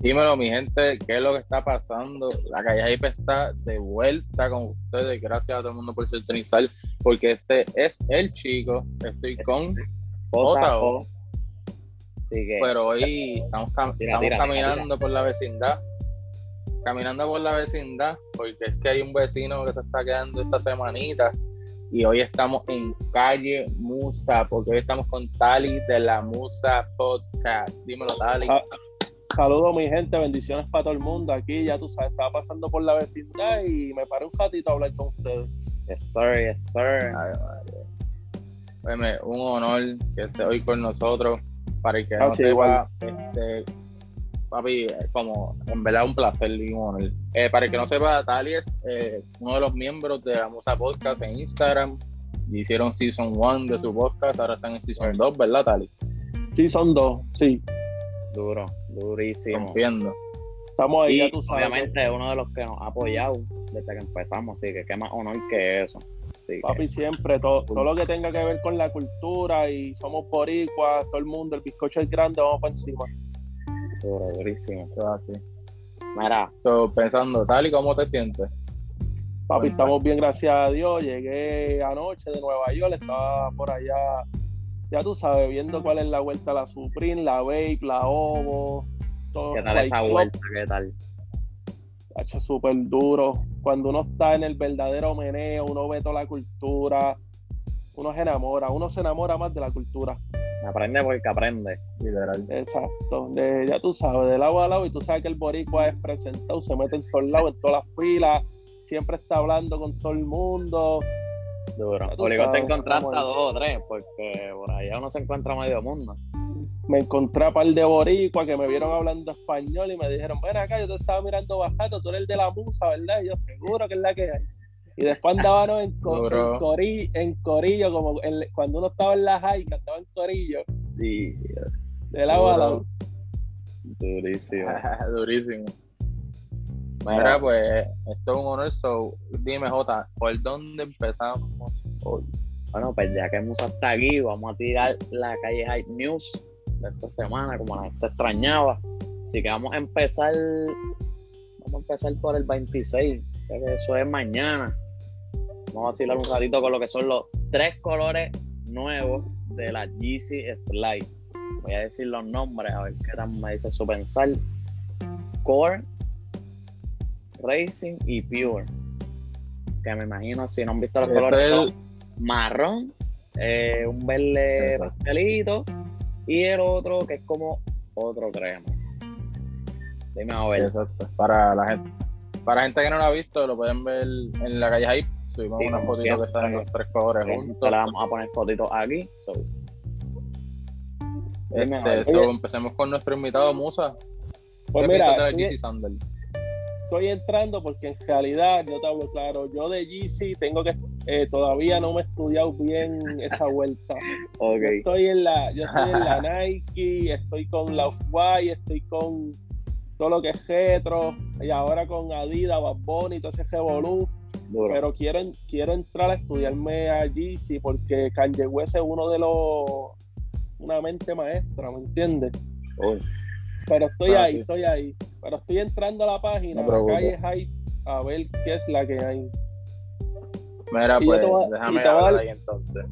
Dímelo, mi gente, ¿qué es lo que está pasando? La calle Hype está de vuelta con ustedes. Gracias a todo el mundo por sintonizar, porque este es el chico. Estoy con JO. Pero hoy estamos, caminando por la vecindad. Caminando por la vecindad, porque es que hay un vecino que se está quedando esta semanita. Y hoy estamos en calle Musa, porque hoy estamos con Tali de la Musa Podcast. Dímelo, Tali. Ah, Saludos, mi gente, bendiciones para todo el mundo. Aquí ya tú sabes, estaba pasando por la vecindad y me paré un ratito a hablar con ustedes. Yes, sir, yes, sir. un honor que esté hoy con nosotros. Para el que no sepa, este, papi, como en verdad un placer y un honor. Eh, para el que no sepa, Tali es eh, uno de los miembros de la Musa Podcast en Instagram. Hicieron Season 1 de su podcast, ahora están en Season 2, ¿verdad, Tali? Season 2, sí. Duro, durísimo. Rompiendo. Estamos ahí, ya tú sabes. Obviamente uno de los que nos ha apoyado desde que empezamos, así que qué más honor que eso. Papi, siempre, todo, todo lo que tenga que ver con la cultura y somos boricuas, todo el mundo, el bizcocho es grande, vamos para encima. Duro, durísimo, eso así. Mira, so, pensando, tal y cómo te sientes. Papi, estamos bien, gracias a Dios. Llegué anoche de Nueva York, estaba por allá ya tú sabes, viendo cuál es la vuelta, la Supreme, la Vape, la Ovo. Todo ¿Qué tal esa vuelta? ¿Qué tal? hecho súper duro. Cuando uno está en el verdadero meneo, uno ve toda la cultura, uno se enamora, uno se enamora más de la cultura. Aprende porque aprende, literal. Exacto, ya tú sabes, de lado a lado, y tú sabes que el boricua es presentado, se mete en todos lados, en todas las filas, siempre está hablando con todo el mundo, Duro. Obligado te encontraste a dos o tres, porque por allá uno se encuentra medio mundo. Me encontré a par de boricuas que me vieron hablendo español y me dijeron, ven acá, yo te estaba mirando bajando, tú eres el de la musa, ¿verdad? Y yo seguro que es la que hay. Y después andábamos en, en, corillo, como cuando uno estaba en la high, estaba en corillo. Sí. De lado a lado. Durísimo. Durísimo. Mira, pues esto es un honor, so, dime Jota, ¿por dónde empezamos hoy? Bueno, pues ya que hemos hasta aquí, vamos a tirar la calle Hype News de esta semana, como la gente extrañaba. Así que vamos a empezar, vamos a empezar por el 26, que eso es mañana. Vamos a vacilar un ratito con lo que son los tres colores nuevos de la Yeezy Slides. Voy a decir los nombres, a ver qué tal me dice su pensar. Core Racing y Pure. Que me imagino, si no han visto los colores, marrón, eh, un verde pastelito y el otro que es como otro crema. Dime a ver. Para la gente, para gente que no lo ha visto, lo pueden ver en la calle ahí. Subimos una fotito que salen los tres colores juntos. Le vamos a poner fotitos aquí. Este, empecemos con nuestro invitado Musa. Pues mira, estoy entrando porque en realidad, yo te hablo claro, yo de GC tengo que, eh, todavía no me he estudiado bien esa vuelta. Okay. Yo estoy en la, yo estoy en la Nike, estoy con la Off-White, estoy con todo lo que es retro, y ahora con Adidas, Bad y todo ese revolú. Pero quiero, quiero entrar a estudiarme a GC porque Kanye West es uno de los, una mente maestra, ¿me entiendes? Pero estoy ah, ahí, estoy ahí. Pero estoy entrando a la página, no calle Hype, a ver qué es la que hay. Mira, pues, déjame hablar ahí entonces.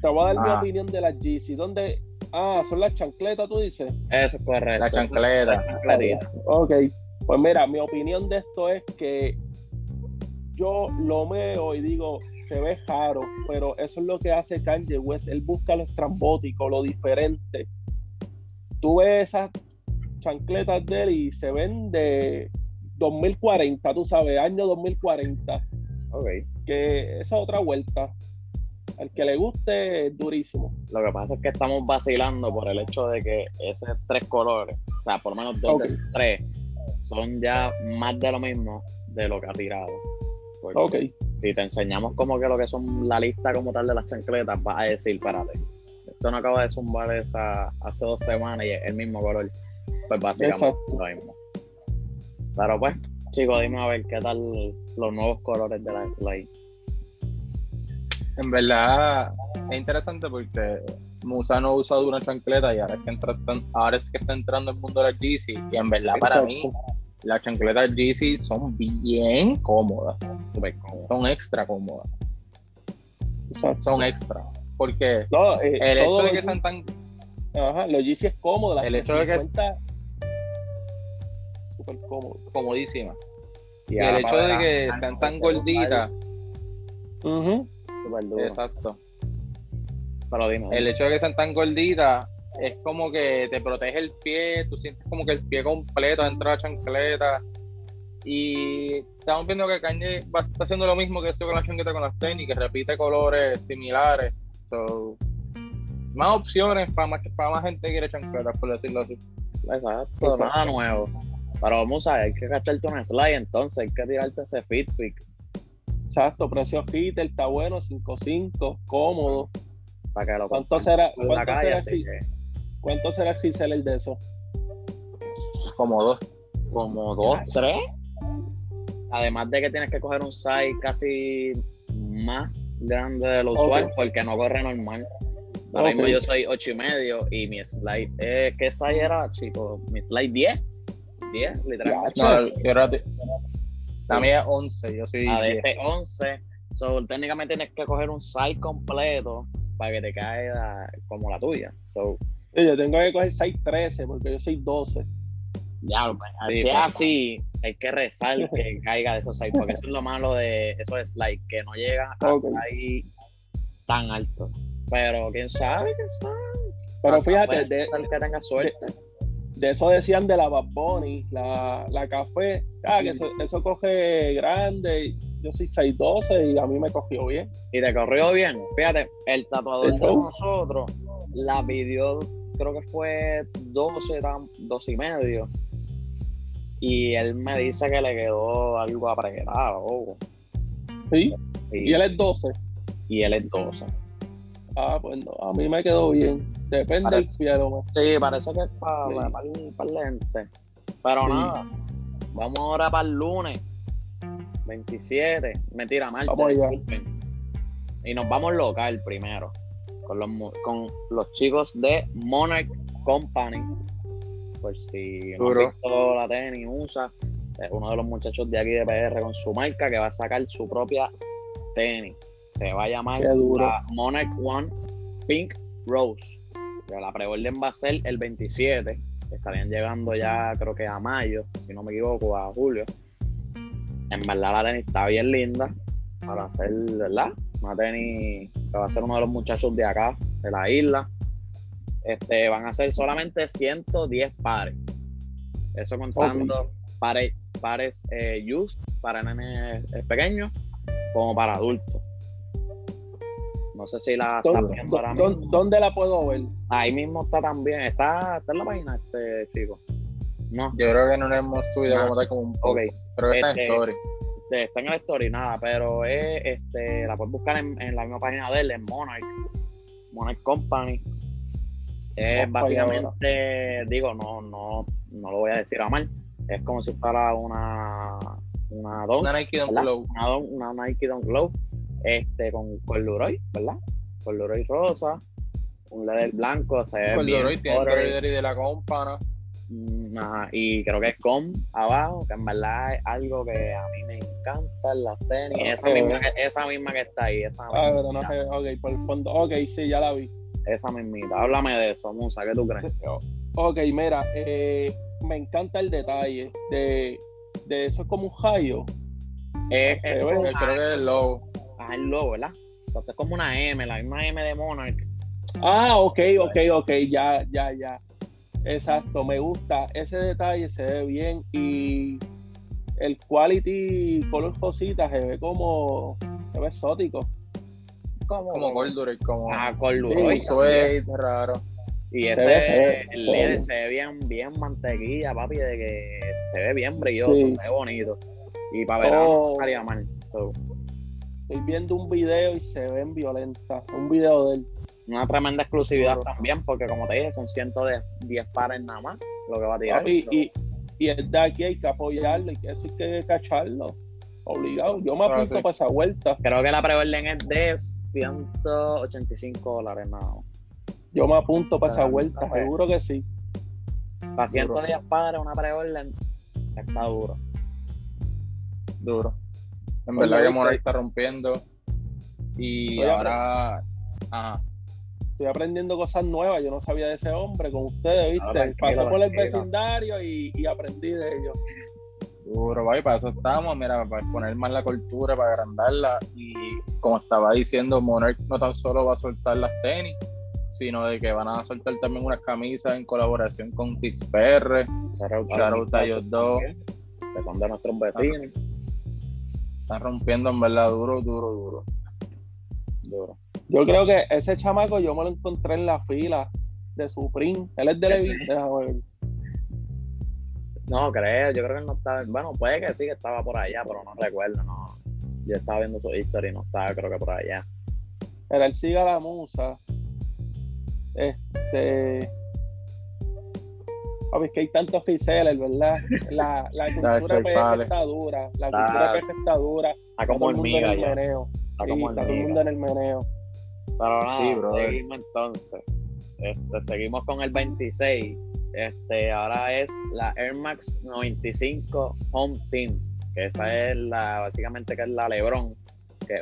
Te voy a dar mi ah. opinión de las GC. ¿Dónde? Ah, son las chancletas, tú dices. Eso es correcto. La chancleta. ok. Pues mira, mi opinión de esto es que yo lo veo y digo, se ve raro, pero eso es lo que hace Kanye West. Él busca lo estrambótico, lo diferente. Tú ves esas chancletas de él y se ven de 2040, tú sabes, año 2040. Ok. Que esa otra vuelta. Al que le guste es durísimo. Lo que pasa es que estamos vacilando por el hecho de que esos tres colores, o sea, por lo menos dos de tres, son ya más de lo mismo de lo que ha tirado. ok. Si te enseñamos como que lo que son la lista como tal de las chancletas, vas a decir, párate, esto no acaba de zumbar esa hace dos semanas y es el mismo color. Pues básicamente lo mismo. Pero pues, chicos, dime a ver qué tal los nuevos colores de la Slide. En verdad, es interesante porque Musa no ha usado una chancleta y ahora es que, entra, ahora es que está entrando el mundo de la Yeezy y en verdad para mí las chancletas Yeezy son bien cómodas, son extra cómodas. Son extra. Porque eh, el hecho de que sean tan. Ajá, los Yeezy es cómodo. El hecho de que. Súper cómodo. Comodísima. Y, el hecho de que sean tan gorditas. Exacto. Pero El hecho de que sean tan gorditas es como que te protege el pie, tú sientes como que el pie completo dentro de la chancleta. Y estamos viendo que Kanye va, está haciendo lo mismo que hizo con la chancleta con las tenis, que repite colores similares. más opciones para más, para más gente que quiere chancletas, por decirlo así. Exacto, nada nuevo. Pero vamos a ver, hay que cacharte un slide entonces, hay que tirarte ese fit pick. Exacto, precio fit, está bueno, 5.5, cómodo. Para que lo ¿Cuánto será, cuánto, será el, ¿Cuánto será el de eso? Como dos. Como dos, tres. Además de que tienes que coger un size casi más grande de lo usual porque no corre normal. Ahora mismo yo soy ocho y medio y mi slide, eh, ¿qué size era, chicos? Mi slide 10. 10, literalmente. No, yo era, a mí es 11, yo soy. A este 11. So, técnicamente tienes que coger un size completo para que te caiga como la tuya. So, yo tengo que coger 6-13 porque yo soy 12. Ya, pues, así es así, hay que rezar que caiga de esos 6, porque eso es lo malo de eso es like, que no llega a okay. tan alto. Pero quién sabe, quién sabe. Pero fíjate, de, que tenga suerte. De, eso decían de la Bad Bunny, la, la café, ah, que eso, eso coge grande, yo soy 6'12 y a mí me cogió bien. Y te corrió bien. Fíjate, el tatuador de nosotros la pidió creo que fue 12, 12 y medio. Y él me dice que le quedó algo apretado. ¿Sí? ¿Y él es 12? Y él es 12. Ah, pues no, a mí me quedó bien. Depende del cielo. Sí, parece que es para, para, el lente. Pero nada, vamos ahora para el lunes. 27. Mentira, martes. Y nos vamos local primero con los, con los chicos de Monarch Company. Por si no han visto la tenis, usa. Es uno de los muchachos de aquí de PR con su marca que va a sacar su propia tenis. Se va a llamar Monarch One Pink Rose. la preorden va a ser el 27. Estarían llegando ya, creo que a mayo, si no me equivoco, a julio. En verdad, la tenis está bien linda para hacer, ¿verdad? Una tenis que va a ser uno de los muchachos de acá, de la isla. Este, van a ser solamente 110 pares. Eso contando pares, pares eh, youth, para nenes pequeños, como para adultos. No sé si la están viendo ahora mismo. ¿Dónde la puedo ver? Ahí mismo está también. Está, está en la página, este chico. No. Yo creo que no le hemos subido como tal como un post. Okay. Creo que está en este, story está en el story, nada, pero es, este, la puedes buscar en, la misma página de él, en Monarch, Monarch Company. Es básicamente, digo, no, no, no lo voy a decir a mal, es como si fuera una una una Nike Don Glow, una, Nike Don Glow, este, con corduroy, ¿verdad? Corduroy rosa, un leather blanco, se ve corduroy tiene el de la compana Mm, y creo que es com abajo, que en verdad es algo que a mí me encanta las tenis. Ah, esa, misma que, esa misma que está ahí. Esa ah, pero no sé, ok, por el fondo. Ok, sí, ya la vi. Esa mismita. Háblame de eso, Musa, ¿qué tú crees? Ok, mira, eh, me encanta el detalle de, de eso, es como un rayo. Eh, es, creo que es el logo. El logo, ¿verdad? Entonces es como una M, la misma M de Monarch. Ah, ok, ok, ok, ya, ya, ya. Exacto, me gusta ese detalle, se ve bien y el quality color cosita se ve como se ve exótico. Como, como Corduroy, como ah, Corduroy, suede, raro. Y ese el LED se ve bien, bien mantequilla, papi, de que se ve bien brilloso, se ve bonito. Y para ver oh. estaría mal. Estoy viendo un video y se ven violentas. Un video de él una tremenda exclusividad también, porque como te dije, son 110 pares nada más lo que va a tirar. y, y, y el de aquí hay que apoyarlo y que eso hay que cacharlo. Obligado. Yo me apunto para esa vuelta. Creo que la preorden es de 185 dólares nada Yo me apunto para esa vuelta, seguro que sí. Para 110 para una preorden está duro. Duro. En verdad que Moray está rompiendo. Y ahora. Estoy aprendiendo cosas nuevas. Yo no sabía de ese hombre con ustedes, ¿viste? Pasé por el vecindario y, aprendí de ellos. Duro, vaya, para eso estamos, mira, para exponer más la cultura, para agrandarla. Y como estaba diciendo, Monarch no tan solo va a soltar las tenis, sino de que van a soltar también unas camisas en colaboración con PR, Shout a ellos dos. Que son de nuestros vecinos. Están rompiendo en verdad duro, duro, duro. Duro. Yo creo que ese chamaco yo me lo encontré en la fila de Supreme. Él es de Levi. No, creo, yo creo que él no estaba. Bueno, puede que sí que estaba por allá, pero no recuerdo, no. Yo estaba viendo su historia y no estaba, creo que por allá. Era el Siga la Musa. Este. Papi, es que hay tantos resellers, ¿verdad? La, la cultura PF está dura. La cultura PF está dura. Está como el mundo en el meneo. Está, como el todo el mundo en el meneo. Pero nada, seguimos entonces. Este, seguimos con el 26. Este, ahora es la Air Max 95 Home Team. Que esa es la, básicamente que es la Lebron. Que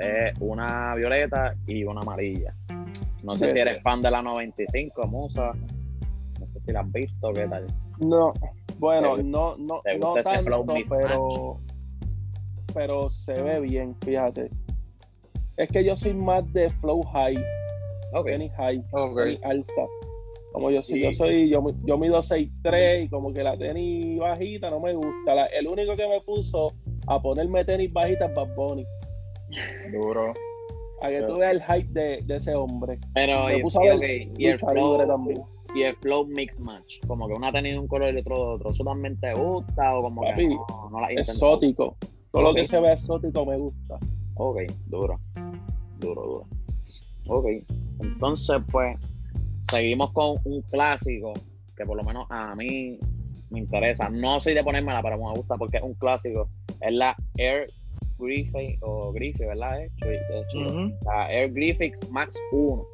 es una violeta y una amarilla. No sé si eres fan de la 95, Musa. No si la has visto, ¿qué tal? No, bueno, no, no, no tanto, pero, pero se ve bien, fíjate. Es que yo soy más de flow high. Okay. high, okay. alta. Como yo soy, yo soy, yo, yo mido 6'3 y como que la tenis bajita no me gusta. el único que me puso a ponerme tenis bajita es Bad Bunny. Duro. A que tú veas el hype de, de ese hombre. Pero y, puso y, el flow, también. y el flow mix match. Como que una tenis de un color y otro de otro. ¿Eso también te gusta o como que no, no la Exótico. Todo lo que se ve exótico me gusta. Ok, duro. Duro, duro. Ok. Entonces, pues, seguimos con un clásico que por lo menos a mí me interesa. No soy de ponérmela, pero me gusta porque es un clásico. Es la Air Griffith o Griffith, ¿verdad? La Air Griffith Max 1.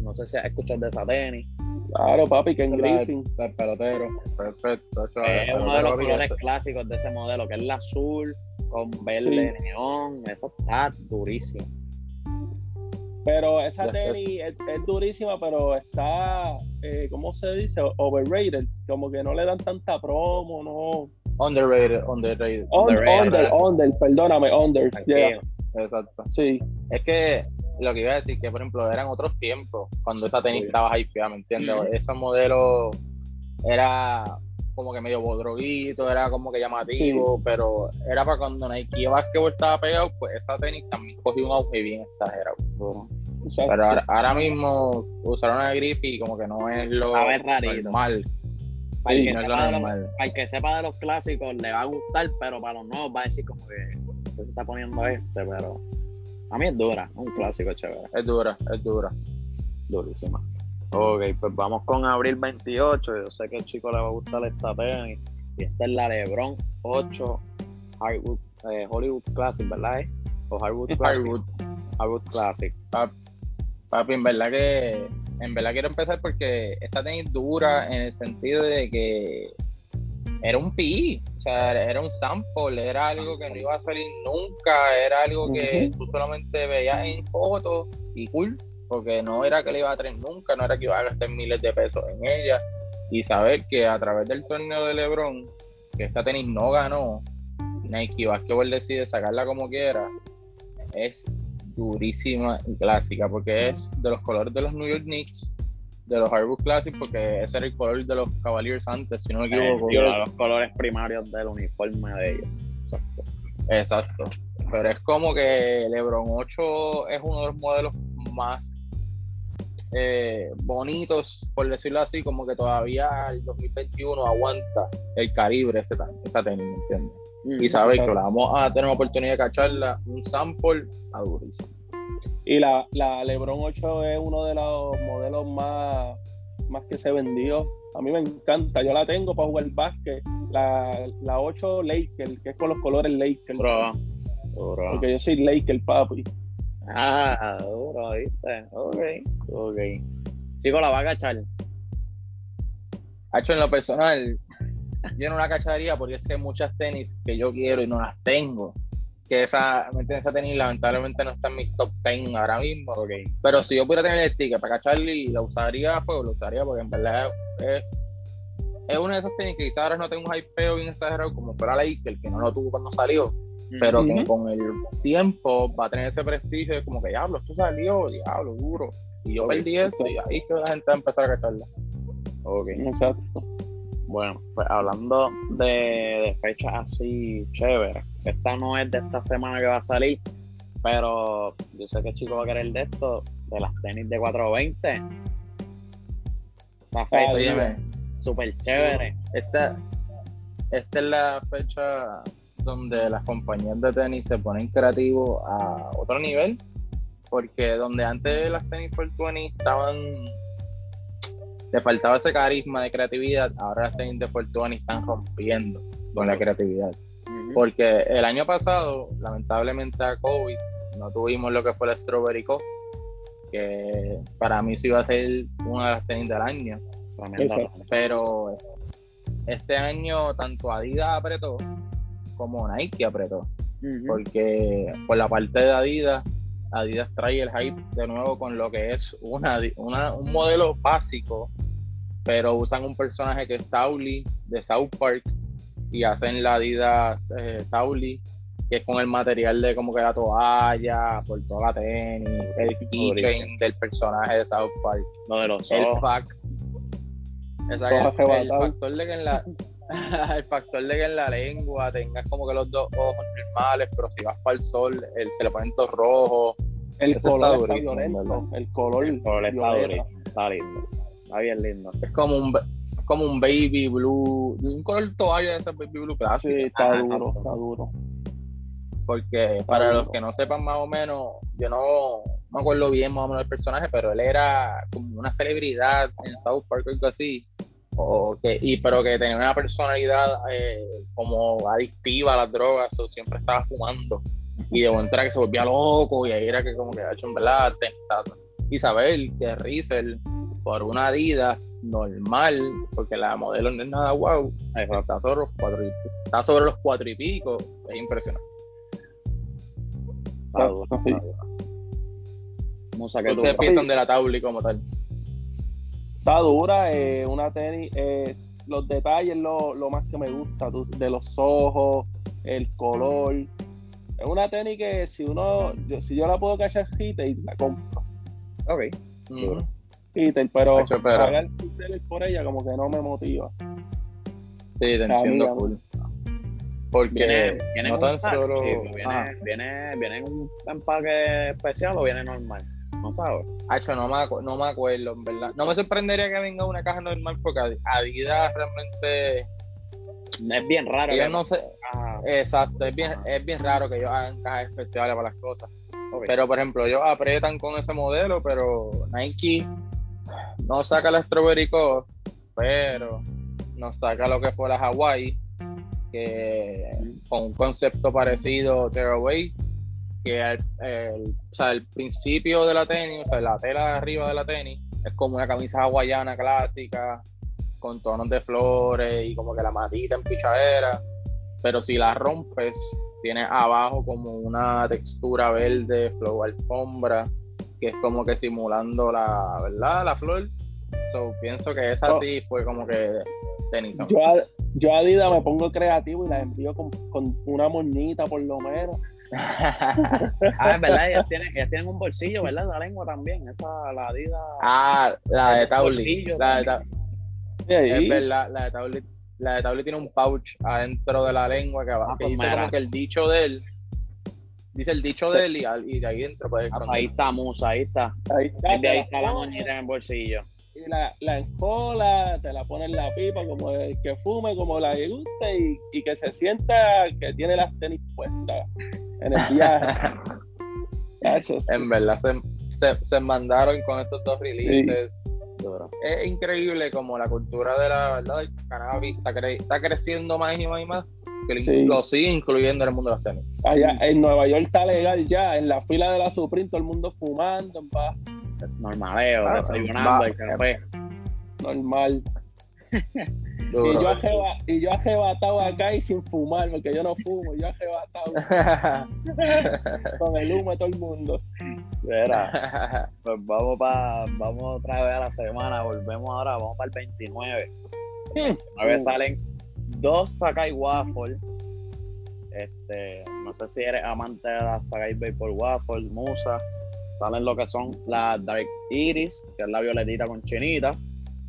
No sé si has escuchado de esa tenis. Claro, papi, que en Griffith. El pelotero. Perfecto. Es uno de los colores clásicos de ese modelo, que es el azul con verde neón. Eso está durísimo. Pero esa tenis es, durísima, pero está, eh, ¿cómo se dice? Overrated. Como que no le dan tanta promo, no. Underrated, underrated. under, under, perdóname, under. Exacto. Sí. Es que lo que iba a decir, que por ejemplo eran otros tiempos, cuando esa tenis estaba hypeada, ¿me entiendes? Ese modelo era como que medio bodroguito, era como que llamativo, pero era para cuando Nike Basketball estaba pegado, pues esa tenis también cogió un auge bien exagerado. Pero ahora, mismo usaron a Griffy como que no es lo normal. Para, el que no sepa normal. para el que sepa de los clásicos le va a gustar, pero para los nuevos va a decir como que se está poniendo este, pero a mí es dura, un clásico chévere. Es dura, es dura. Durísima. Ok, pues vamos con abril 28. Yo sé que al chico le va a gustar esta tenis. Y esta es la LeBron 8 eh, Hollywood Classic, ¿verdad? O Hollywood Classic. Hollywood, Classic. Papi, en verdad que en verdad quiero empezar porque esta tenis dura en el sentido de que era un PI, o sea, era un sample, era algo que no iba a salir nunca, era algo que tú solamente veías en fotos y cool, porque no era que le iba a traer nunca, no era que iba a gastar miles de pesos en ella. Y saber que a través del torneo de LeBron, que esta tenis no ganó, Nike Basketball decide sacarla como quiera, es durísima y clásica, porque es de los colores de los New York Knicks, de los Hardwood Classic, porque ese era el color de los Cavaliers antes, si no me equivoco. los colores primarios del uniforme de ellos. Exacto. Exacto. Pero es como que LeBron 8 es uno de los modelos más eh, bonitos, por decirlo así, como que todavía el 2021 aguanta el calibre ese, esa ¿me entiendes? Mm, y sabéis que la vamos a tener la oportunidad de cacharla, un sample a durísimo. Y la, la Lebron 8 es uno de los modelos más más que se vendió. A mí me encanta, yo la tengo para jugar básquet. La, la 8 Laker, que es con los colores Laker. Bro, Porque yo soy Laker, papi. Ah, duro, ¿viste? Ok, ok. Chico, la va a cachar. hecho en lo personal, yo no la cacharía porque es que hay muchas tenis que yo quiero y no las tengo. Que esa, esa tenis lamentablemente no está en mi top 10 ahora mismo. Okay. Pero si yo pudiera tener el ticket para cacharla y la usaría, pues lo usaría porque en verdad es, es una de esas tenis que quizás ahora no tengo un hypeo bien exagerado como fuera la Iker, que no lo tuvo cuando salió. Pero que con el tiempo va a tener ese prestigio de como que diablo, esto salió, diablo, duro. Y yo perdí eso y ahí que la gente va a empezar a cacharla. Ok. Exacto. Bueno, pues hablando de, fechas así chéveres, esta no es de esta semana que va a salir, pero yo sé que chico va a querer de esto, de las tenis de 420. La fecha súper chévere. Esta, esta es la fecha donde las compañías de tenis se ponen creativos a otro nivel, porque donde antes las tenis 420 estaban le faltaba ese carisma de creatividad, ahora las tenis de Fortuny están rompiendo con la creatividad. Porque el año pasado, lamentablemente a COVID, no tuvimos lo que fue la Strawberry Cup, que para mí sí iba a ser una de las tenis del año. Pero este año tanto Adidas apretó como Nike apretó. Porque por la parte de Adidas, Adidas trae el hype de nuevo con lo que es una, un modelo básico pero usan un personaje que es Tauli de South Park y hacen la Adidas eh, Tauli, que es con el material de como que la toalla, por toda la tenis, el keychain del personaje de South Park. Lo de los el fact, el factor de que en la el factor de que en la lengua tengas como que los dos ojos normales, pero si vas para el sol, el, se le ponen todos rojos. El color está, violento, el color, el color está, está lindo. Está bien lindo. Es como un, como un baby blue, un color toalla de ese baby blue clásico. Sí, está duro, está duro. Porque para los que no sepan más o menos, yo no me acuerdo bien más o menos el personaje, pero él era como una celebridad en South Park o algo así. O que, y, pero que tenía una personalidad eh, como adictiva a las drogas, o siempre estaba fumando. Y de momento era que se volvía loco, y ahí era que como que ha hecho en verdad, Isabel, que es Rizel, por una Adidas normal, porque la modelo no es nada guau, está sobre los cuatro y, está sobre los cuatro y pico, es impresionante. Está duro, ¿Qué ustedes piensan de la Tauli como tal? Está dura, eh, una tenis, eh, los detalles lo, lo más que me gusta, de los ojos, el color. Es una tenis que si uno, si yo la puedo cachar y la compro. Ok pero, pagar por ella como que no me motiva. Sí, te entiendo full. Porque viene, no tan solo. viene, viene, viene, en un empaque especial o viene normal. No sabes. Hacho, no me, no me acuerdo, en verdad. No me sorprendería que venga una caja normal porque Adidas realmente. Es bien raro. Yo no sé. Exacto, es bien, es bien raro que ellos hagan cajas especiales para las cosas. Pero, por ejemplo, ellos apretan con ese modelo, pero Nike no saca la Strawberry pero nos saca lo que fue la Hawaii, que con un concepto parecido Tearaway, que el, o sea, el principio de la tenis, o sea, la tela de arriba de la tenis, es como una camisa hawaiana clásica, con tonos de flores y como que la matita en pichadera, pero si la rompes, tiene abajo como una textura verde, flow alfombra, que es como que simulando la, ¿verdad? La flor. So, pienso que esa oh. sí fue como que Tennyson. Yo a, yo Adidas me pongo creativo y la envío con, una moñita por lo menos. ah, es verdad, ellas tienen, ellas tienen un bolsillo, ¿verdad? La lengua también, esa, la Adidas. Ah, la de Tauli. La de Tauli. Es verdad, la de Tauli. La de Tauli tiene un pouch adentro de la lengua que, va, ah, que pues dice como que el dicho de él Dice el dicho de él y, de ahí entra. Pues, ah, ahí está Musa, ahí está. Ahí está. ahí está la moñita en el bolsillo. Y la, la encola, te la pone en la pipa como el que fume, como la que guste y, y que se sienta que tiene las tenis puestas en el viaje. en verdad se, se, se, mandaron con estos dos releases es increíble como la cultura de la verdad del cannabis está, creciendo más y más y más que lo sigue incluyendo en el mundo de los tenis. Allá en Nueva York está legal ya, en la fila de la Supreme todo el mundo fumando. Normaleo, ah, desayunando el café. Normal. y, yo ajeba, y yo ajebatado acá y sin fumar, porque yo no fumo, yo ajebatado. con el humo de todo el mundo. Mira, pues vamos para vamos otra vez a la semana, volvemos ahora, vamos para el 29. A ver, salen dos Sakai Waffle. Este, no sé si eres amante de la Sakai Vapor Waffle, Musa. Salen lo que son la Dark Iris, que es la violetita con chinita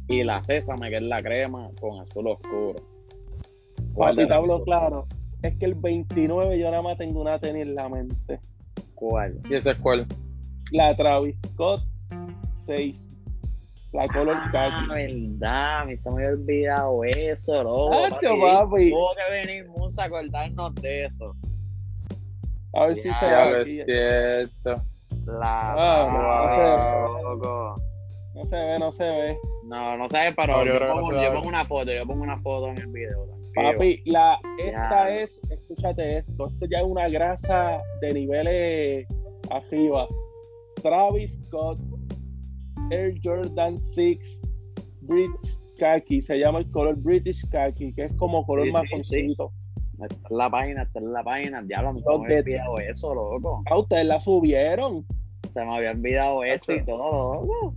y la sésame, que es la crema con azul oscuro. ¿Cuál te hablo claro? Es que el 29 yo nada más tengo una tenis en la mente. ¿Cuál? ¿Y esa es cuál? La Travis Scott 6. La color ah, khaki. verdad, me se me había olvidado eso, loco. papi. papi. Tuvo que venir Musa a acordarnos de eso. A ver si se ve. Es cierto. La ah, no, loco. No se ve, no se ve. No, no se ve, pero yo, pongo, una foto, yo pongo una foto en el video. Papi, la, esta es, escúchate esto, esto ya es una grasa de niveles arriba. Travis Scott, Air Jordan 6, British Khaki, se llama el color British Khaki, que es como color más sí, Esta es la página, esta es la página, diablo, me había olvidado eso, loco. Ah, ustedes la subieron. Se me había olvidado eso y todo, loco.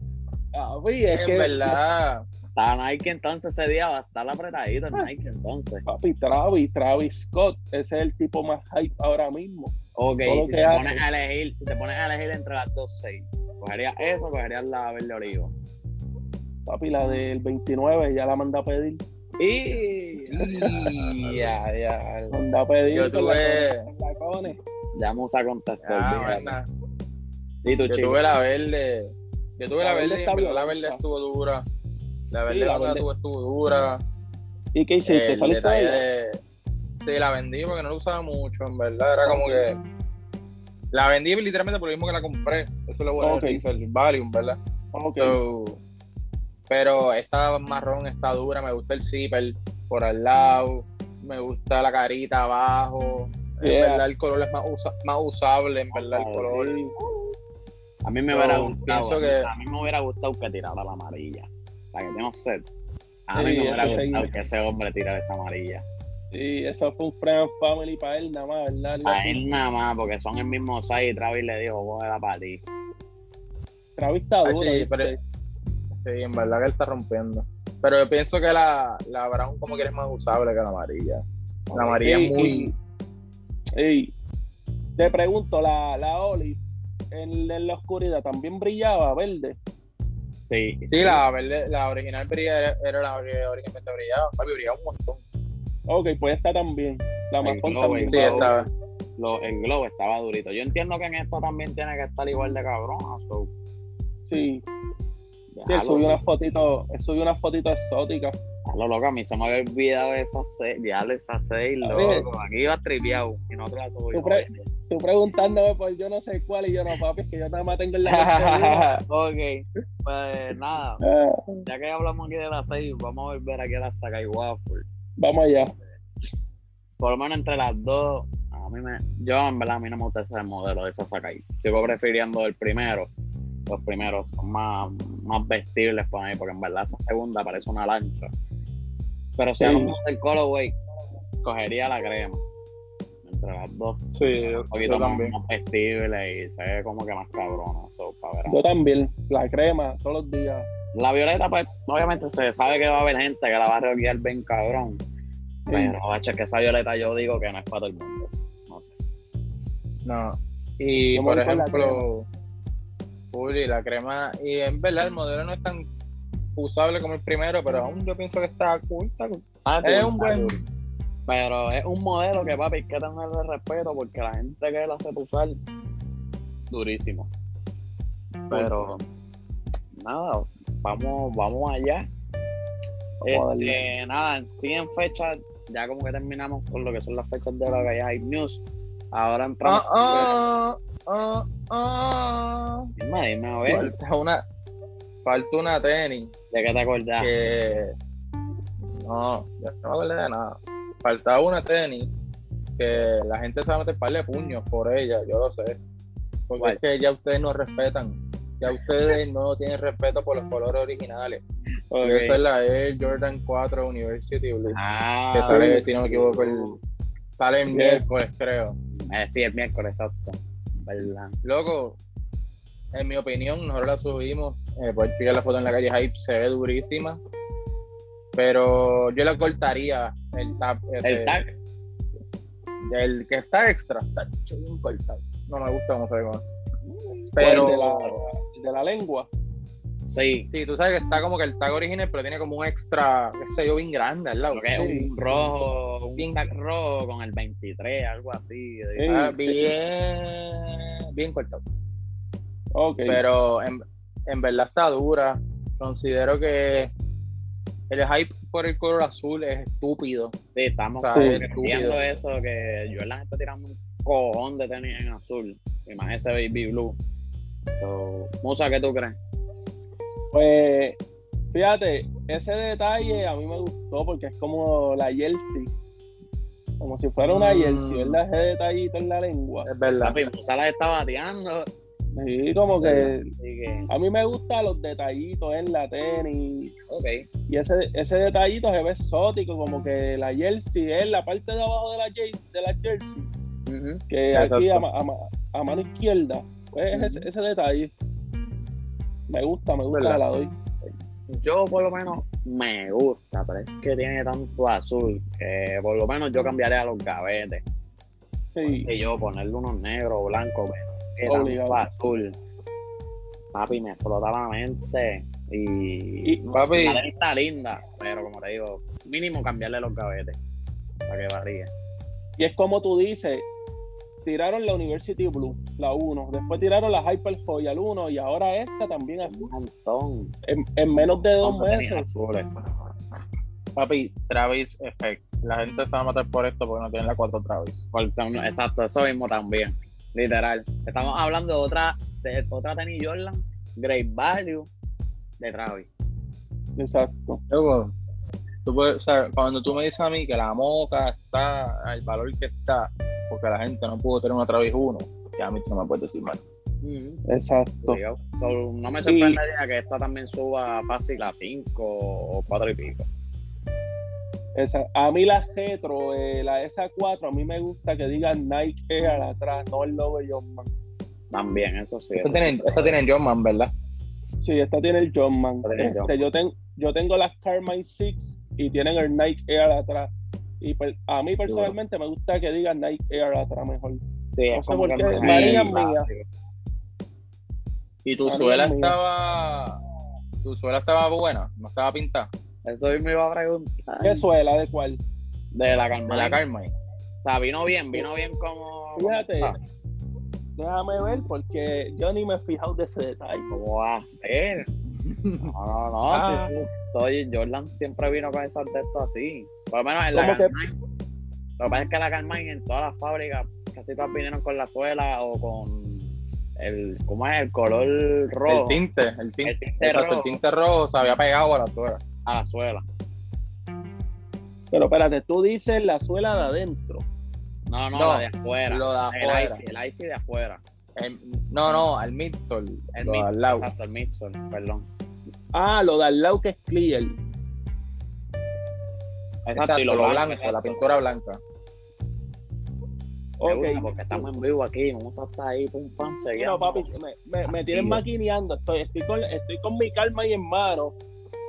Ah, es, que, verdad. Está Nike entonces ese día va a estar apretadito en ah. Nike entonces. Papi, Travis, Travis Scott, ese es el tipo más hype ahora mismo. Ok, si te, pones a elegir, si te pones a elegir entre las dos seis, ¿cogerías eso o cogerías la verde olivo? Papi, la del 29 ya la mandé a pedir. Y ya, ya. Mandé a pedir. Yo tuve. Ya vamos a contestar. Ah, y tu Yo tuve la verde yo tuve la, verde, la verde estuvo dura. La verde, sí, la verde. estuvo dura. ¿Y qué hiciste? El ¿Saliste de... Sí, la vendí porque no la usaba mucho, en verdad. Era como que. La vendí literalmente por lo mismo que la compré. Eso es lo bueno okay. el Valium, ¿verdad? Okay. pero esta marrón está dura. Me gusta el zipper por al lado. Me gusta la carita abajo. En verdad, el color es más, más usable. En verdad, el color. A mí me hubiera gustado. Que... A mí me hubiera gustado que tirara la amarilla. Sea, que tengo sed. A mí me hubiera gustado que ese hombre tirara esa amarilla. Sí, eso fue un friend family para él nada más, ¿verdad? Para él nada más, porque son el mismo size y Travis le dijo, vos era para ti. Travis está duro. Sí, pero, sí, en verdad que él está rompiendo. Pero yo pienso que la, la brown como que es más usable que la amarilla. La amarilla es muy... Ey, te pregunto, la, la Oli, en, la oscuridad también brillaba verde. Sí, sí, la verde, la original brilla era, la que originalmente brillaba, papi, brillaba un montón. Ok, pues esta también. La más también. Sí, estaba. Lo, el globo estaba durito. Yo entiendo que en esto también tiene que estar igual de cabrón. Sí. Sí, él subió unas fotitos, él subió unas fotitos exóticas. A lo loco, a mí se me había olvidado esas seis, diablo, esas seis, loco. Aquí iba triviado y no te la subí tú preguntándome por yo no sé cuál y yo no, papi, es que yo nada más tengo el la Ok, pues nada, ah. ya que hablamos aquí de las seis, vamos a volver aquí a la Sakai Waffle. Vamos allá. Por lo menos entre las dos, a mí me, yo en verdad a mí no me gusta ese modelo de esa Sakai. Sigo prefiriendo el primero. Los primeros son más, más vestibles para mí, porque en verdad esa segunda parece una lancha. Pero si sí. hablamos del colorway, cogería la crema las dos. Sí, un poquito más, vestible y se ve como que más cabrón. Yo también, la crema, todos los días. La violeta, pues, obviamente se sabe que va a haber gente que la va a rockear bien cabrón. Pero, que esa violeta yo digo que no es para todo el mundo. No sé. No. Y, por ejemplo, Uri, la crema, y en verdad el modelo no es tan usable como el primero, pero aún yo pienso que está cool. Está cool. Ah, es un buen. Pero es un modelo que, papi, hay que tenerle respeto porque la gente que lo hace usar, durísimo. Pero, nada, vamos, vamos allá. Este, nada, en 100 fechas, ya como que terminamos con lo que son las fechas de que hay news. Ahora entramos. Ah, ah, ah. Dime, dime, a ver. Una, falta una tenis. ¿De qué te acordás? Que... No, yo no me acuerdo de nada. Faltaba una tenis que la gente se va a meter par de puños por ella, yo lo sé. Porque es que ya ustedes no respetan. Ya ustedes no tienen respeto por los colores originales. Esa es la Air Jordan 4 University Blue. Ah, que sale, si no me equivoco, el, sale el miércoles, creo. Eh, sí, el miércoles, exacto. ¿Verdad? Loco, en mi opinión, nosotros la subimos. Eh, por la foto en la calle Hype, se ve durísima. Pero yo la cortaría el tap. el tag. El que está extra, está bien cortado. No me gusta cómo se ve con eso. Pero. De la, de la lengua. Sí. Sí, tú sabes que está como que el tag original, pero tiene como un extra, qué sé yo, bien grande al lado. es un rojo, un tag rojo con el 23, algo así. Ah, bien, bien cortado. Okay. Pero en, en verdad está dura. Considero que el hype por el color azul es estúpido. Sí, estamos viendo eso, que Jordan está tirando un cojón de tenis en azul. Y más ese baby blue. So, Musa, ¿qué tú crees? Pues, fíjate, ese detalle a mí me gustó porque es como la jersey. Como si fuera una jersey, mm. ¿verdad? Ese detallito en la lengua. Es verdad. Papi, Musa la está bateando. Sí, como que, a mí me gustan los detallitos en la tenis. Ok. Y ese, ese detallito se ve exótico, como que la jersey es la parte de abajo de la, de la jersey. Que aquí a, mano izquierda, pues ese, ese detalle. Me gusta, me gusta, la doy. Yo por lo menos me gusta, pero es que tiene tanto azul que por lo menos yo cambiaría a los gavetes. Sí. Y yo ponerle unos negros blancos, pero que tanto azul. Papi, me explota la mente. Y, papi. está linda, pero como te digo, mínimo cambiarle los gavetes para que varíe. Y es como tú dices, tiraron la University Blue, la 1, después tiraron la Hyper Foil 1 y ahora esta también es un montón. En, menos de dos meses. Papi, Travis Effect. La gente se va a matar por esto porque no tienen la 4 Travis. exacto, eso mismo también. Literal. Estamos hablando de otra, de otra tenis Jordan, Great Value de Travis. Exacto. Tú puedes, o sea, cuando tú me dices a mí que la moca está al valor que está, porque la gente no pudo tener una Travis 1, ya a mí no me puedes decir mal. Exacto. no me sorprendería que esta también suba fácil a 5 o 4 y pico. a mí la Retro, eh, la esa 4, a mí me gusta que digan Nike Air atrás, no el logo de John Man. También, eso sí. Esta tiene, esta tiene John Man, ¿verdad? Sí, esta tiene el John Man. Este, yo, ten, yo tengo las Carmine 6 y tienen el Nike Air atrás. Y a mí personalmente me gusta que digan Nike Air atrás mejor. Sí, es como que mía. Y tu suela estaba. Tu suela estaba buena, no estaba pintada. Eso me iba a preguntar. ¿Qué suela? ¿De cuál? De la Carmine. De la Carmine. O sea, vino bien, vino bien como. Fíjate. Déjame ver porque yo ni me he fijado de ese detalle. ¿Cómo va a ser? No, no, no. Ah. Jordan siempre vino con esos textos así. Por lo menos en la Carmine. Lo que pasa es que la Carmine en todas las fábricas casi todas vinieron con la suela o con el, ¿cómo es? El color rojo. El tinte, el tinte, el tinte rojo. El tinte rojo se había pegado a la suela. A la suela. Pero espérate, tú dices la suela de adentro. No, no, la de afuera. Lo de afuera. El icy, el icy de afuera. no, no, al midsole. El midsole, exacto, el midsole, perdón. Ah, lo de al lado que es clear. Exacto, y lo, blanco, la pintura blanca. Ok. porque estamos en vivo aquí, vamos a estar ahí, pum, pam, seguido. No, papi, me, me, tienen maquineando, estoy, estoy, con, estoy con mi calma ahí en mano.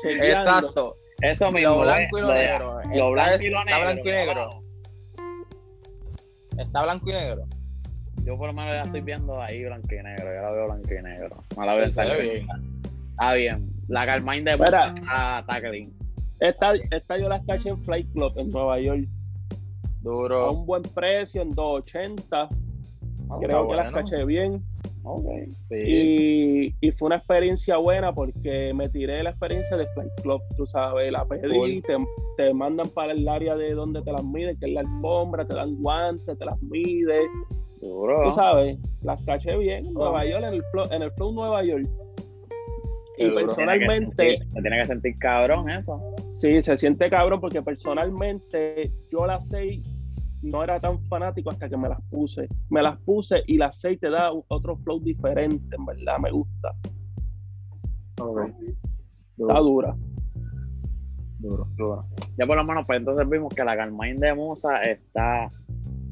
Exacto. Eso mismo. Lo blanco y lo negro. Lo blanco y lo negro. Está blanco y negro. Está blanco y negro. Yo por lo menos ya estoy viendo ahí blanco y negro, ya la veo blanco y negro. No la veo en bien. Ah, bien. La Carmine de Busa está, está clean. Esta, esta yo la caché en Flight Club en Nueva York. Duro. A un buen precio, en 280. Ah, Creo que las caché bien. Okay. Y, y, fue una experiencia buena porque me tiré la experiencia de Flight Club, tú sabes, la pedí, te, te, mandan para el área de donde te las miden, que es la alfombra, te dan guantes, te las miden. Duro. Tú sabes, las caché bien en Nueva York, en el, flow, en el Flow Nueva York. y personalmente. Se tiene, que sentir cabrón eso. Sí, se siente cabrón porque personalmente yo las seis no era tan fanático hasta que me las puse. Me las puse y las seis te da otro flow diferente, en verdad, me gusta. Está dura. Duro, duro. Ya por lo menos, pues entonces vimos que la Carmine de Musa está.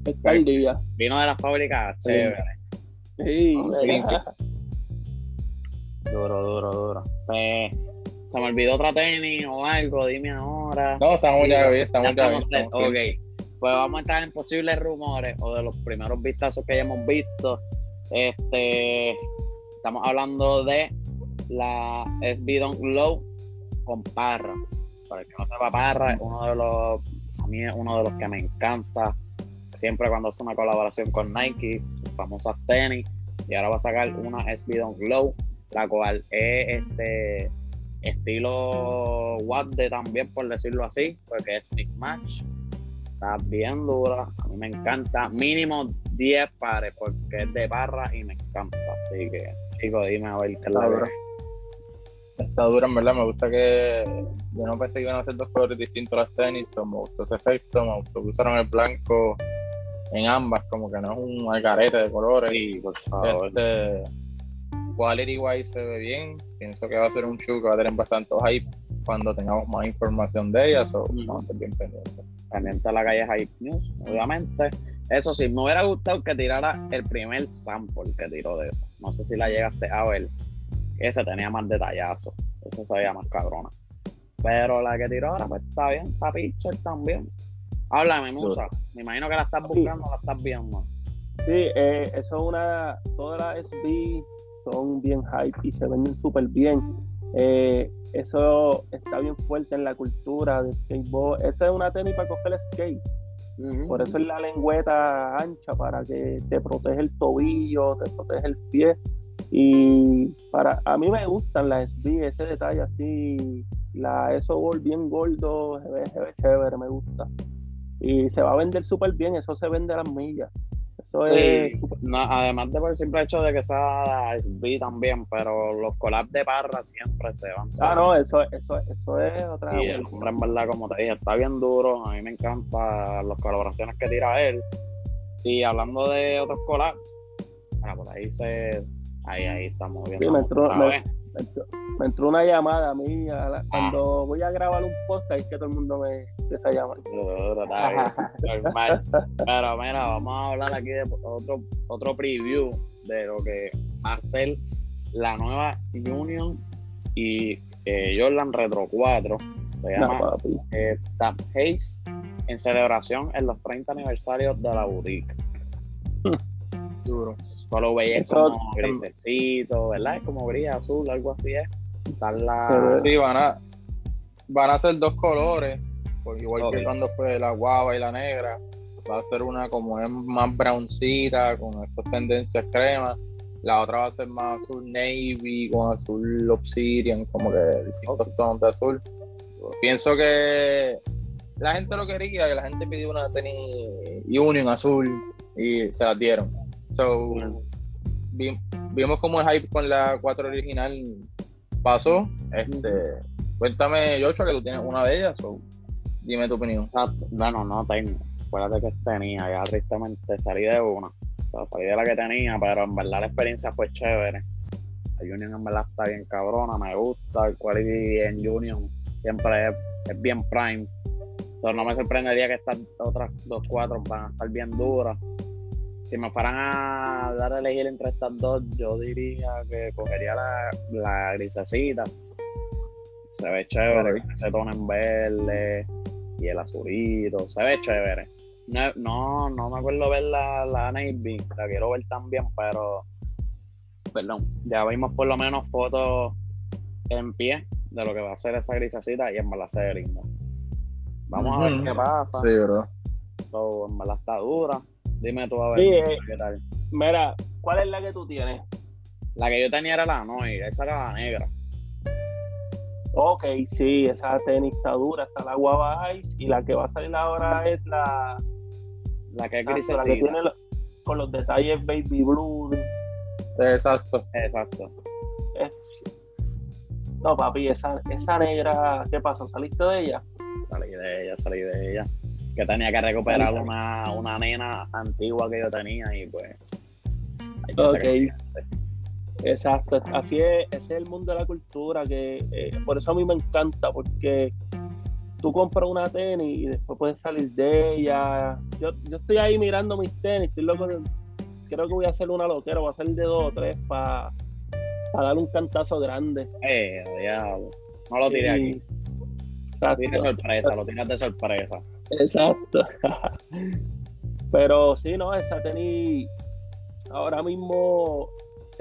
Está el día. Vino de la fábrica, chévere. Sí. Duro, duro, duro. Pues, se me olvidó otra tenis o algo, dime ahora. No, estamos ya bien, estamos ya bien. Ok, pues vamos a estar en posibles rumores o de los primeros vistazos que hayamos visto. Este, estamos hablando de la SB Don't Glow con Parra. Para el que no sepa, Parra es uno de los, a mí es uno de los que me encanta. Siempre cuando hace una colaboración con Nike, sus famosas tenis, y ahora va a sacar una SB Don't Glow la cual es este estilo Wadde también, por decirlo así, porque es Big Match. Está bien dura, a mí me encanta. Mínimo 10 pares, porque es de barra y me encanta. Así que, chicos, dime a ver qué es la dura. Está dura, en verdad. Me gusta que. Yo no pensé que iban a ser dos colores distintos las tenis. me gustó ese efecto. Me gustó que usaron el blanco en ambas, como que no es un algarete de colores. Sí, por favor. Este, quality wise se ve bien. Pienso que va a ser un show que va a tener bastante hype cuando tengamos más información de ella. So, vamos a estar bien pendientes. Pendiente a la calle Hype News, obviamente. Eso sí, me hubiera gustado que tirara el primer sample que tiró de eso. No sé si la llegaste a ver. Ese tenía más detallazo. Eso se veía más cabrona. Pero la que tiró ahora, pues está bien. Está picture también. Háblame, Musa. Me imagino que la estás buscando, la estás viendo. Sí, eh, eso es una. Toda la SB son bien hype y se venden súper bien. Eh, eso está bien fuerte en la cultura de skateboard. Esa es una tenis para coger el skate. Por eso es la lengüeta ancha, para que te protege el tobillo, te protege el pie. Y para a mí me gustan las SB, ese detalle así, la eso bien gordo, chévere, me gusta. Y se va a vender súper bien, eso se vende a las millas además de por el simple hecho de que sea SB también, pero los collabs de Parra siempre se van. Ah, no, eso, eso, eso es otra Y el hombre, en verdad, como te dije, está bien duro. A mí me encantan las colaboraciones que tira él. Y hablando de otros collabs, bueno, por ahí se. Ahí, ahí estamos viendo. Sí, me entró, me entró una llamada a mí ah. cuando voy a grabar un podcast es que todo el mundo me empieza a llamar. Pero mira, vamos a hablar aquí de otro, otro preview de lo que va a ser la nueva Union y eh, Jordan Retro 4. Se llama eh, Tap Haze en celebración en los 30 aniversarios de la boutique. Duro. Solo veis como grisecito, ¿verdad? Es como gris, azul, algo así es. La... Sí, van a, van a ser dos colores, pues igual que cuando fue la guava y la negra, va a ser una como es más browncita, con estas tendencias crema, la otra va a ser más azul navy, con azul obsidian, como que distintos tonos de azul. Pienso que la gente lo quería, que la gente pidió una tenis Union azul y se la dieron. So, vimos como el hype con la 4 original pasó. Este, cuéntame, Yocho, que tú tienes una de ellas, dime tu opinión. Ah, bueno, no tengo. Acuérdate que tenía, ya tristemente salí de una. O salí de la que tenía, pero en verdad la experiencia fue chévere. La Union en verdad está bien cabrona, me gusta. El quality en Union siempre es, bien prime. Entonces no me sorprendería que estas otras dos cuatro van a estar bien duras si me fueran a dar a elegir entre estas dos, yo diría que cogería la, la grisecita. Se ve chévere, ese tono en verde y el azulito, se ve chévere. No, no, me acuerdo ver la, la Navy, la quiero ver también, pero perdón, ya vimos por lo menos fotos en pie de lo que va a ser esa grisecita y en verdad se linda. Vamos a ver qué pasa. Sí, bro. en verdad está dura. Dime tú a ver eh, qué tal. Mira, ¿cuál es la que tú tienes? La que yo tenía era la Noir, esa era la negra. Ok, sí, esa tenis está dura, está la Guava Ice y la que va a salir ahora es la. La que es gris. La que tiene con los detalles baby blue. Exacto. Exacto. No, papi, esa, esa negra, ¿qué pasó? ¿Saliste de ella? Salí de ella, salí de ella. Que tenía que recuperar una, una nena antigua que yo tenía y pues. Ok. Exacto, así es, ese es el mundo de la cultura, que eh, por eso a mí me encanta, porque tú compras una tenis y después puedes salir de ella. Yo, yo estoy ahí mirando mis tenis, estoy loco, creo que voy a hacer una loquera, voy a hacer de dos o tres para para dar un cantazo grande. Eh, diablo. No lo tiré aquí. Lo tiré de sorpresa, lo tiras de sorpresa. Exacto. Pero sí, no, esa tenis ahora mismo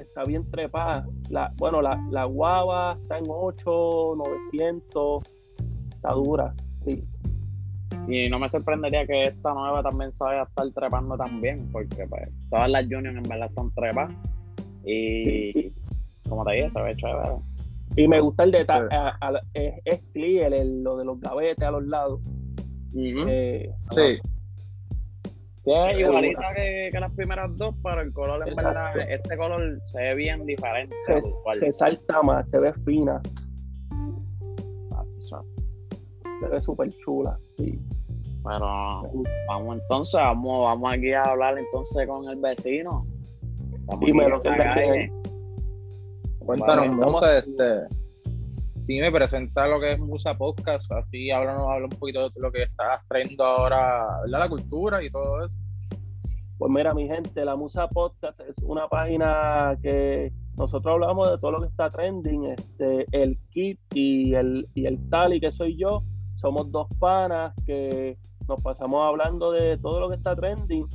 está bien trepada. La, bueno, la, la guava está en 8, 900, está dura, sí. Y no me sorprendería que esta nueva también se vaya a estar trepando también, porque pues, todas las Juniors en verdad están trepadas. Y como te dije, se ve chévere. Y me gusta el detalle, es, es clear el, lo de los gavetes a los lados. Eh, sí. Es igualita que, que, las primeras dos, pero el color en verdad, este color se ve bien diferente. Se, salta más, se ve fina. Se ve súper chula, sí. Pero vamos entonces, vamos, vamos aquí a hablar entonces con el vecino. Dime lo que es Cuéntanos, Musa, este, sí me presenta lo que es Musa Podcast, así háblanos, habla un poquito de lo que estás trayendo ahora, ¿verdad? La cultura y todo eso. Pues mira, mi gente, la Musa Podcast es una página que nosotros hablamos de todo lo que está trending, este, el Kit y el, y el Tali, que soy yo, somos dos panas que nos pasamos hablando de todo lo que está trending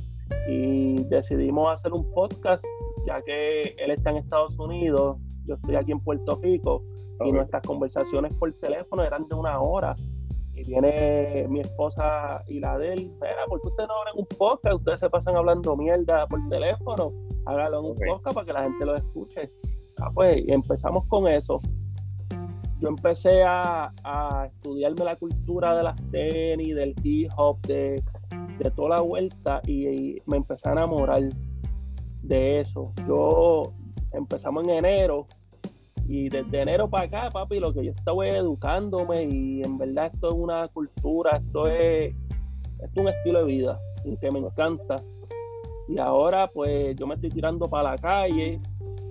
y decidimos hacer un podcast, ya que él está en Estados Unidos yo estoy aquí en Puerto Rico y nuestras conversaciones por teléfono eran de una hora. Y viene mi esposa y la de él, mira, ¿por qué ustedes no abren un podcast? Ustedes se pasan hablando mierda por teléfono, hágalo en un podcast para que la gente lo escuche. Ah, pues empezamos con eso. Yo empecé a, estudiarme la cultura de las tenis, del hip hop, de, toda la vuelta y, y me empecé a enamorar de eso. Yo empezamos en enero y desde enero para acá, papi, lo que yo estaba educándome y en verdad esto es una cultura, esto es, es un estilo de vida y que me encanta. Y ahora pues yo me estoy tirando para la calle,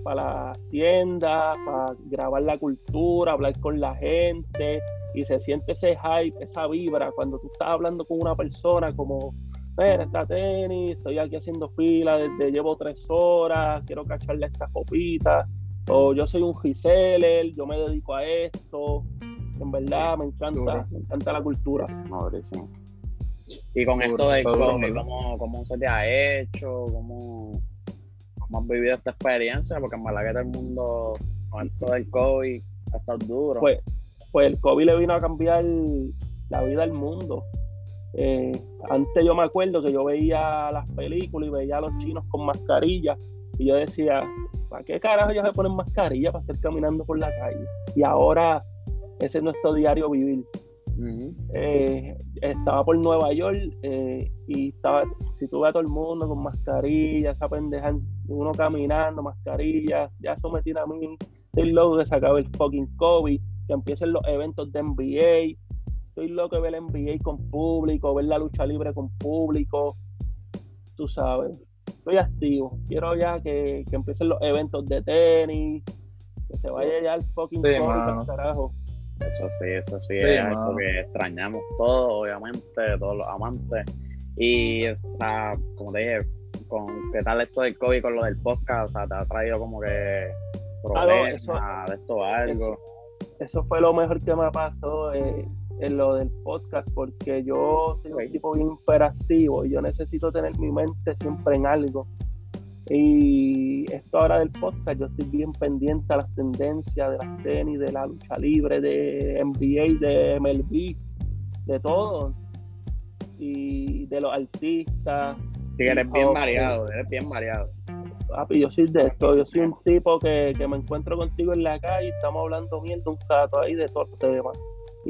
para las tiendas, para grabar la cultura, hablar con la gente y se siente ese hype, esa vibra cuando tú estás hablando con una persona como, mira, esta tenis, estoy aquí haciendo fila desde llevo tres horas, quiero cacharle esta copita o yo soy un reseller, yo me dedico a esto. En verdad me encanta, me encanta la cultura. Y con esto de COVID, ¿cómo, se te ha hecho? ¿Cómo, ¿Cómo, has vivido esta experiencia? Porque en verdad que todo el mundo, con esto del COVID, ha estado duro. Pues, pues el COVID le vino a cambiar la vida al mundo. Eh, antes yo me acuerdo que yo veía las películas y veía a los chinos con mascarillas y yo decía, ¿para qué carajo ellos se ponen mascarilla para estar caminando por la calle? Y ahora ese es nuestro diario vivir. Eh, estaba por Nueva York eh, y estaba, si tú ves a todo el mundo con mascarilla, esa pendeja, uno caminando, mascarilla, ya eso me tiene a mí, estoy loco de sacar el fucking COVID, que empiecen los eventos de NBA, estoy loco de ver el NBA con público, ver la lucha libre con público, tú sabes, estoy activo. Quiero ya que, que empiecen los eventos de tenis, que se vaya ya el fucking sí, carajo. Eso sí, eso sí, es algo que extrañamos todos, obviamente, todos los amantes. Y, o sea, como te dije, con qué tal esto del COVID con lo del podcast, o sea, te ha traído como que problemas de esto algo. Eso, fue lo mejor que me pasó. Eh, en lo del podcast porque yo soy un tipo bien imperativo y yo necesito tener mi mente siempre en algo. Y esto ahora del podcast, yo estoy bien pendiente a las tendencias de las tenis, de la lucha libre, de NBA, de MLB, de todo. Y de los artistas. Sí, eres bien variado, eres bien variado. Papi, yo soy de esto, yo soy un tipo que, que me encuentro contigo en la calle y estamos hablando bien de un cato ahí de todo el tema.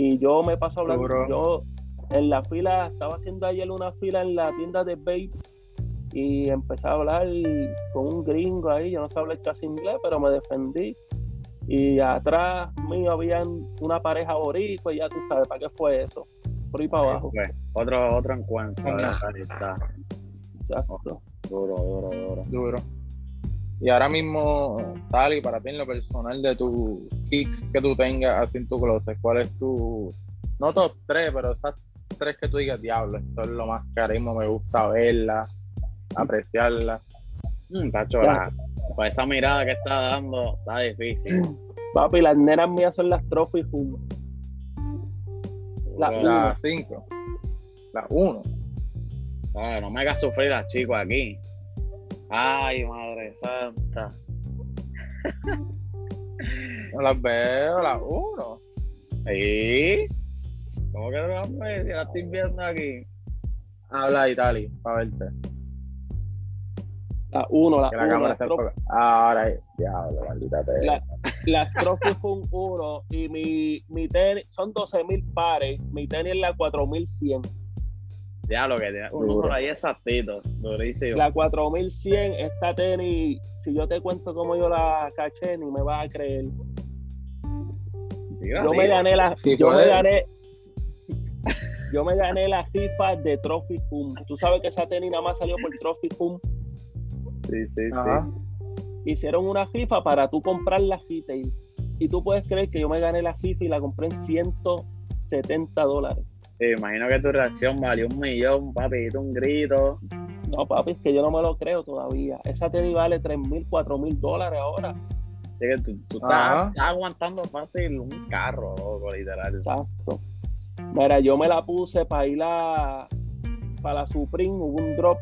Y yo me paso hablando, yo en la fila, estaba haciendo ayer una fila en la tienda de Babe y empecé a hablar con un gringo ahí, yo no sé hablar casi inglés, pero me defendí. Y atrás mío habían una pareja boricua, y ya tú sabes, ¿para qué fue eso? Por ahí para abajo. Otro, otro encuentro. Exacto. Duro, duro, duro. Duro. Y ahora mismo, Tali, para ti en lo personal de tus kicks que tú tengas así en tu closet, ¿cuál es tu, no top tres, pero esas tres que tú digas, diablo, esto es lo más carismo, me gusta verla, apreciarla? Mm, está chora. Pues esa mirada que está dando está difícil. Papi, las nenas mías son las Trophy Hum. La 5. La 1. no me hagas sufrir a chicos aquí. Ay, madre santa. no las veo, la 1. ¿Sí? ¿Cómo que no las veo? Si la estoy viendo aquí. Habla Itali, para verte. La 1, la 1. Ahora, diablo, maldita La, la Trophy fue un 1 y mi, mi tenis son 12.000 pares. Mi tenis es la 4100. Diablo, que tiene un número ahí exactito, durísimo. La 4100, esta tenis, si yo te cuento cómo yo la caché, ni me vas a creer. yo me gané la. yo me gané. Yo me gané la FIFA de Trophy Hum. Tú sabes que esa tenis nada más salió por Trophy Hum. Sí, sí, sí. Hicieron una FIFA para tú comprar la FIFA y tú puedes creer que yo me gané la FIFA y la compré en 170 dólares. Sí, imagino que tu reacción valió un millón, papi, un grito. No, papi, es que yo no me lo creo todavía. Esa tenis vale 3 mil, 4 mil dólares ahora. Sí, que tú, estás, aguantando fácil un carro, loco, literal. Exacto. Mira, yo me la puse para ir a, para la Supreme, hubo un drop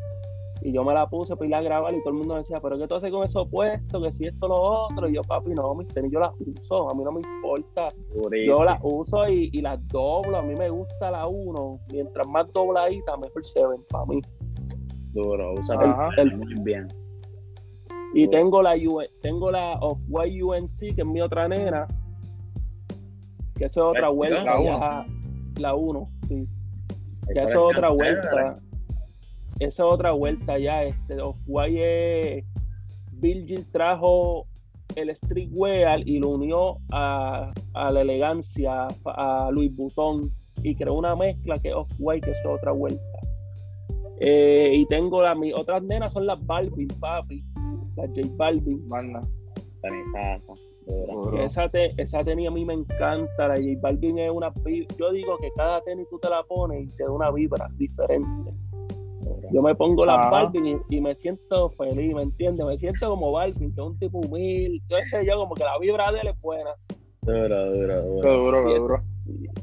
y yo me la puse para ir a grabar y todo el mundo me decía, pero ¿qué tú haces con eso puesto? Que si esto, lo otro. Y yo, papi, no, mis tenis yo las uso, a mí no me importa. Yo las uso y, y, las doblo, a mí me gusta la 1. Mientras más dobladita, mejor se ven para mí. Duro, usa el, muy bien. Y tengo la tengo la Off-White UNC, que es mi otra nena, que eso es otra vuelta. La 1, sí. Ya eso es otra vuelta esa otra vuelta ya. Este, Off-White Virgil trajo el streetwear y lo unió a, la elegancia, a Louis Vuitton y creó una mezcla que Off-White, que es otra vuelta. Eh, y tengo las mis otras nenas son las Balvin, papi. Las J Balvin. Manda. Esa, te, esa tenis a mí me encanta. La J Balvin es una. Yo digo que cada tenis tú te la pones y te da una vibra diferente. Yo me pongo la Balvin y, me siento feliz, ¿me entiendes? Me siento como Balvin, que es un tipo humilde, yo sé yo, como que la vibra de él es buena. Duro, duro, duro. duro, y, duro.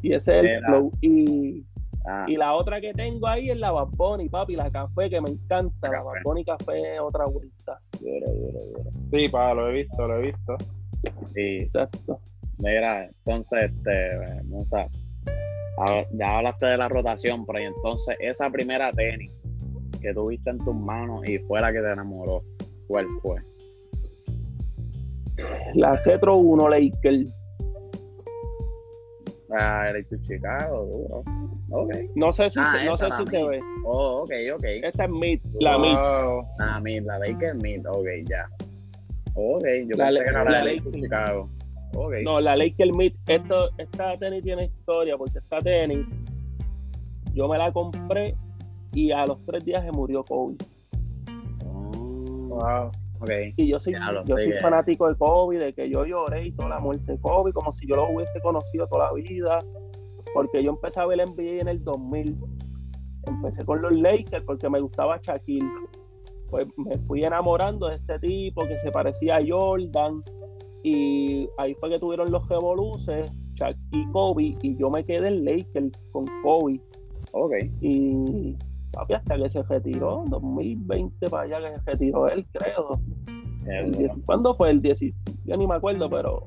y ese es el flow. Y, ah. y la otra que tengo ahí es la Bamboni, papi, la café, que me encanta. La, Bamboni café es otra vuelta. Duro, duro, duro. Sí, pa, lo he visto, lo he visto. Sí. Exacto. Mira, entonces, este, Musa, ya hablaste de la rotación, pero entonces esa primera tenis que tuviste en tus manos y fue la que te enamoró? ¿Cuál fue? La Retro 1 Laker. Ah, el Chicago, duro. Okay. No sé si, ah, no sé si se ve. Oh, ok, ok. Esta es Mid, la Mid. Ah, Mid, la Laker Mid, ok, ya. Ok, yo la pensé que era la, Laker Chicago. Okay. No, la Laker Mid, esto, esta tenis tiene historia porque esta tenis yo me la compré y a los tres días se murió Kobe. wow. Okay. Y yo soy, yo soy fanático de Kobe, de que yo lloré y toda la muerte de Kobe, como si yo lo hubiese conocido toda la vida, porque yo empecé a ver el NBA en el 2000. Empecé con los Lakers porque me gustaba Shaquille. Pues me fui enamorando de este tipo que se parecía a Jordan. Y ahí fue que tuvieron los revoluces, Shaq y Kobe, y yo me quedé en Lakers con Kobe. Ok. Y papi, hasta que se retiró, 2020 para allá que se retiró él, creo. ¿Cuándo fue el 16? Yo ni me acuerdo, pero.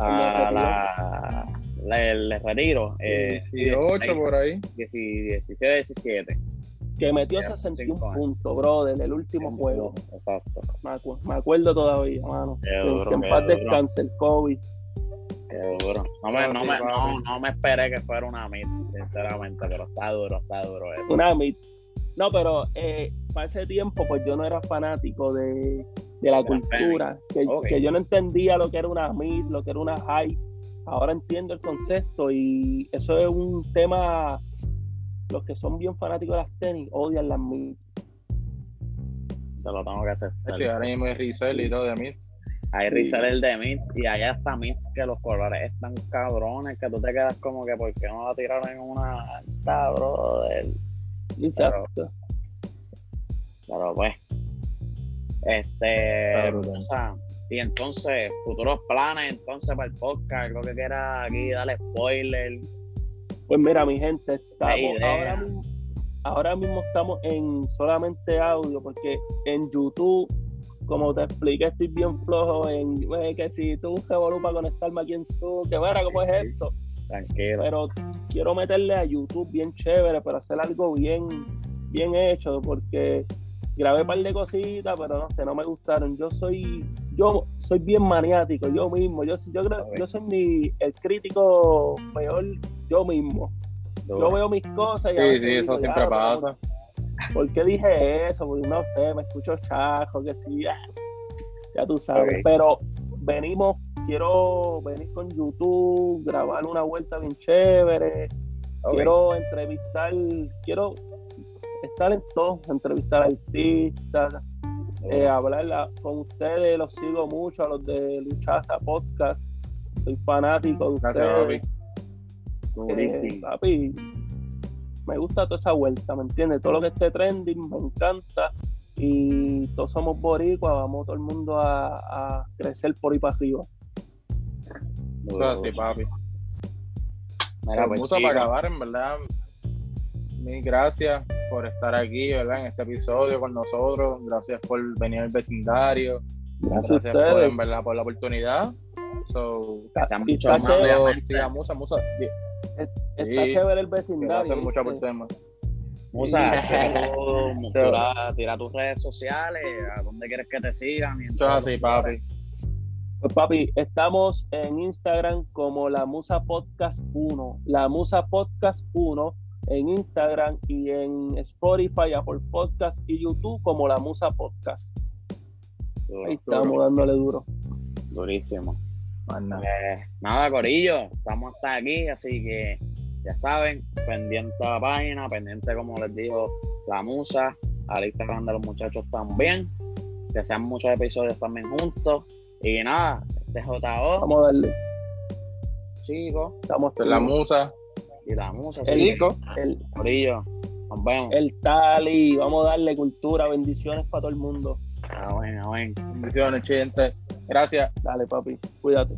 Ah, la, el retiro. Eh, 18 por ahí. 16, 17. Que metió 61 puntos, brother, en el último juego. Exacto. Me, acuerdo todavía, mano. que en paz descanse el COVID. Qué duro. No me, no, me, no, no me esperé que fuera una mid, sinceramente, pero está duro, está duro eso. Una mid. No, pero eh, para ese tiempo, pues yo no era fanático de, de la cultura, que, yo no entendía lo que era una mid, lo que era una high. Ahora entiendo el concepto y eso es un tema. Los que son bien fanáticos de las tenis odian las mid. Te lo tengo que hacer. ahora mismo hay resell y todo de mids. Hay resell el de mids y hay hasta mids que los colores están cabrones que tú te quedas como que ¿por qué no la tiraron en una alta, brother? Exacto. Pero, pues. Este. y entonces, futuros planes, entonces, para el podcast, algo que quiera aquí, dale spoiler. Pues mira, mi gente, estamos ahora mismo, ahora mismo estamos en solamente audio, porque en YouTube, como te expliqué, estoy bien flojo en que si tú un para conectarme aquí en Zoom, que bueno, ¿cómo es esto? Tranquilo. Pero quiero meterle a YouTube bien chévere para hacer algo bien, bien hecho, porque grabé un par de cositas, pero no sé, no me gustaron. Yo soy, yo soy bien maniático, yo mismo. Yo, yo creo, yo soy mi, el crítico peor yo mismo. Yo veo mis cosas y Sí, sí, eso siempre pasa. ¿Por qué dije eso? Porque no sé, me escucho chajo, que sí, ya, tú sabes. Pero venimos, quiero venir con YouTube, grabar una vuelta bien chévere. Quiero entrevistar, quiero estar en todo, entrevistar artistas, eh, hablar con ustedes, los sigo mucho, a los de Luchaza Podcast, soy fanático de ustedes. Eh, papi. Me gusta toda esa vuelta, ¿me entiendes? Todo lo que esté trending me encanta y todos somos boricuas, vamos todo el mundo a, crecer por ahí para arriba. Sí, papi. Mira, pues, para acabar, en verdad, mil gracias por estar aquí, ¿verdad? En este episodio con nosotros. Gracias por venir al vecindario. Gracias, por, en verdad, por la oportunidad. So, gracias mucho Musa, Musa. Está chévere el vecindario. Hacer mucho por tema. Musa, tira, tus redes sociales, a dónde quieres que te sigan. Eso así, papi. Pues papi, estamos en Instagram como la Musa Podcast 1. La Musa Podcast 1 en Instagram y en Spotify, Apple Podcast y YouTube como La Musa Podcast. Ahí estamos dándole duro. Durísimo. Eh, nada, Corillo, estamos hasta aquí, así que ya saben, pendiente a la página, pendiente, como les digo, la musa, al Instagram de los muchachos también, que sean muchos episodios también juntos. Y nada, este JO. Vamos a darle. Chicos. Estamos en la musa y la musa. El Nico. El Corillo. Nos vemos. El Tali. Vamos a darle cultura. Bendiciones para todo el mundo. Ah, bueno, bueno. Bendiciones, gente. Gracias. Dale, papi. Cuídate.